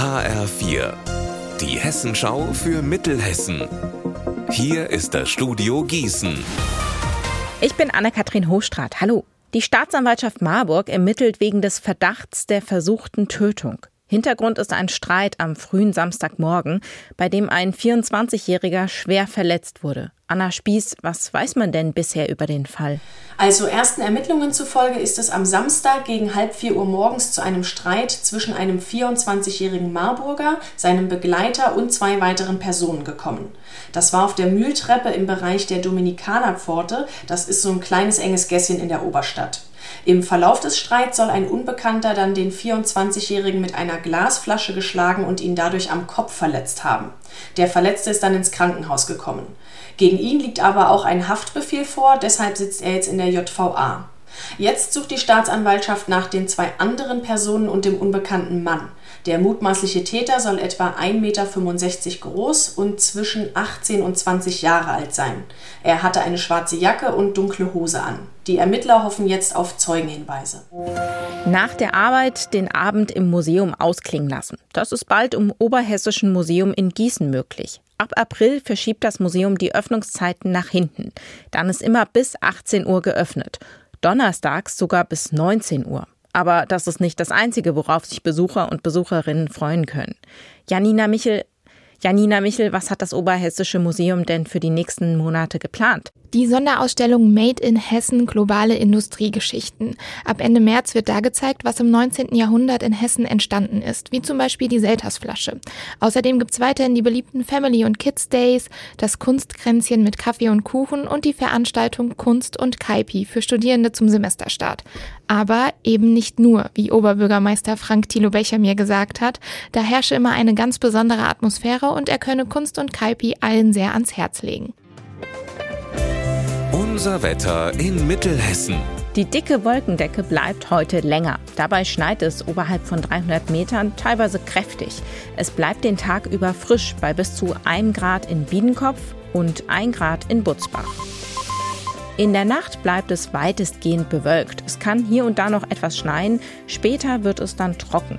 HR4, die Hessenschau für Mittelhessen. Hier ist das Studio Gießen. Ich bin Anne-Kathrin Hochstrat. Hallo. Die Staatsanwaltschaft Marburg ermittelt wegen des Verdachts der versuchten Tötung. Hintergrund ist ein Streit am frühen Samstagmorgen, bei dem ein 24-Jähriger schwer verletzt wurde. Anna Spieß, was weiß man denn bisher über den Fall? Also ersten Ermittlungen zufolge ist es am Samstag gegen halb vier Uhr morgens zu einem Streit zwischen einem 24-jährigen Marburger, seinem Begleiter und zwei weiteren Personen gekommen. Das war auf der Mühltreppe im Bereich der Dominikanerpforte, das ist so ein kleines enges Gässchen in der Oberstadt. Im Verlauf des Streits soll ein Unbekannter dann den 24-Jährigen mit einer Glasflasche geschlagen und ihn dadurch am Kopf verletzt haben. Der Verletzte ist dann ins Krankenhaus gekommen. Gegen ihn liegt aber auch ein Haftbefehl vor, deshalb sitzt er jetzt in der JVA. Jetzt sucht die Staatsanwaltschaft nach den zwei anderen Personen und dem unbekannten Mann. Der mutmaßliche Täter soll etwa 1,65 Meter groß und zwischen 18 und 20 Jahre alt sein. Er hatte eine schwarze Jacke und dunkle Hose an. Die Ermittler hoffen jetzt auf Zeugenhinweise. Nach der Arbeit den Abend im Museum ausklingen lassen. Das ist bald im Oberhessischen Museum in Gießen möglich. Ab April verschiebt das Museum die Öffnungszeiten nach hinten. Dann ist immer bis 18 Uhr geöffnet. Donnerstags sogar bis 19 Uhr. Aber das ist nicht das Einzige, worauf sich Besucher und Besucherinnen freuen können. Janina Michel, Janina Michel, was hat das Oberhessische Museum denn für die nächsten Monate geplant? Die Sonderausstellung Made in Hessen globale Industriegeschichten. Ab Ende März wird da gezeigt, was im 19. Jahrhundert in Hessen entstanden ist, wie zum Beispiel die Seltersflasche. Außerdem gibt's weiterhin die beliebten Family und Kids Days, das Kunstkränzchen mit Kaffee und Kuchen und die Veranstaltung Kunst und Kaipi für Studierende zum Semesterstart. Aber eben nicht nur, wie Oberbürgermeister Frank Thilo Becher mir gesagt hat, da herrsche immer eine ganz besondere Atmosphäre und er könne Kunst und Kaipi allen sehr ans Herz legen. Unser Wetter in Mittelhessen. Die dicke Wolkendecke bleibt heute länger. Dabei schneit es oberhalb von 300 Metern teilweise kräftig. Es bleibt den Tag über frisch bei bis zu 1 Grad in Biedenkopf und 1 Grad in Butzbach. In der Nacht bleibt es weitestgehend bewölkt. Es kann hier und da noch etwas schneien, später wird es dann trocken.